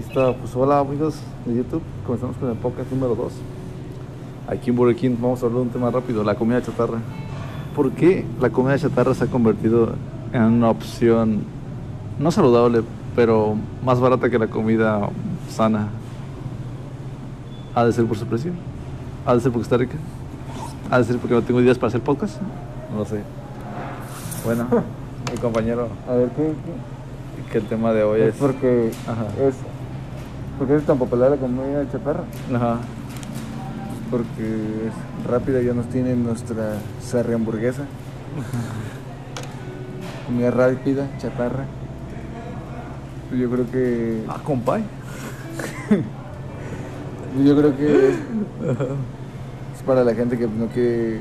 está, pues hola amigos de YouTube, comenzamos con el podcast número 2. Aquí en Burger King vamos a hablar de un tema rápido, la comida chatarra. ¿Por qué la comida chatarra se ha convertido en una opción no saludable, pero más barata que la comida sana? ¿Ha de ser por su precio? ¿Ha de ser porque está rica? ¿Ha de ser porque no tengo ideas para hacer podcast? No lo sé. Bueno, mi compañero, A ver, ¿qué? qué? que el tema de hoy Es es... porque Ajá. es porque es tan popular la comida chatarra. Ajá. Porque es rápida, ya nos tiene nuestra sarri hamburguesa. comida rápida, chatarra. Pues Yo creo que Ah, compay. yo creo que es, es para la gente que no quiere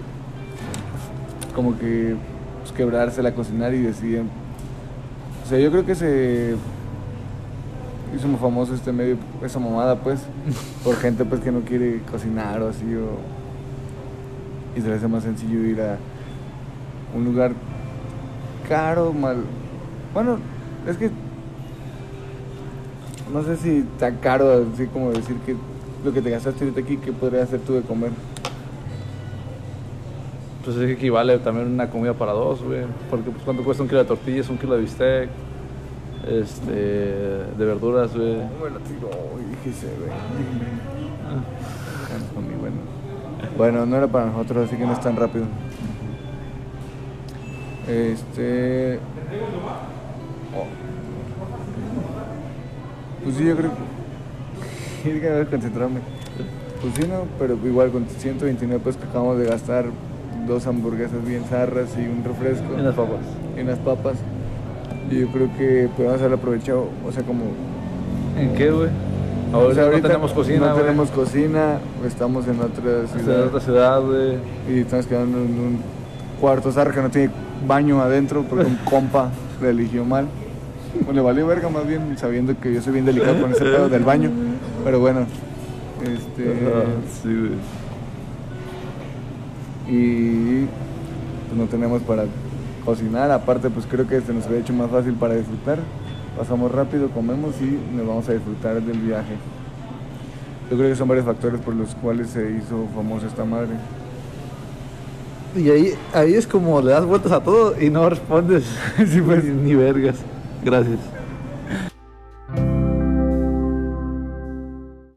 como que pues, quebrársela a cocinar y deciden. O sea, yo creo que se hizo muy famoso este medio, esa mamada pues, por gente pues que no quiere cocinar o así o y se le hace más sencillo ir a un lugar caro, mal. Bueno, es que no sé si tan caro así como decir que lo que te gastaste ahorita aquí, ¿qué podrías hacer tú de comer? Pues es que equivale también una comida para dos, güey. Porque pues cuánto cuesta un kilo de tortillas, un kilo de bistec, este, de verduras, güey. me lo tiro, fíjese, güey. Ah. Muy bueno. Bueno, no era para nosotros, así que no es tan rápido. Este. oh. Pues sí, yo creo que. Es que concentrarme. Pues sí, no, pero igual con 129 pesos que acabamos de gastar, dos hamburguesas bien zarras y un refresco Y unas papas. y unas papas. Yo creo que podemos haber aprovechado, o sea, como ¿En qué, güey? O Ahorita, sea, no tenemos cocina, No güey. tenemos cocina, estamos en otra ciudad. en otra ciudad, güey. Y estamos quedando en un cuarto zarra que no tiene baño adentro porque un compa le eligió mal. O le valió verga más bien, sabiendo que yo soy bien delicado con ese pedo del baño. Pero bueno, este. Sí, güey. Y pues, no tenemos para cocinar. Aparte, pues creo que este nos había hecho más fácil para disfrutar. Pasamos rápido, comemos y nos vamos a disfrutar del viaje. Yo creo que son varios factores por los cuales se hizo famosa esta madre. Y ahí, ahí es como le das vueltas a todo y no respondes. Sí, pues. ni, ni vergas. Gracias.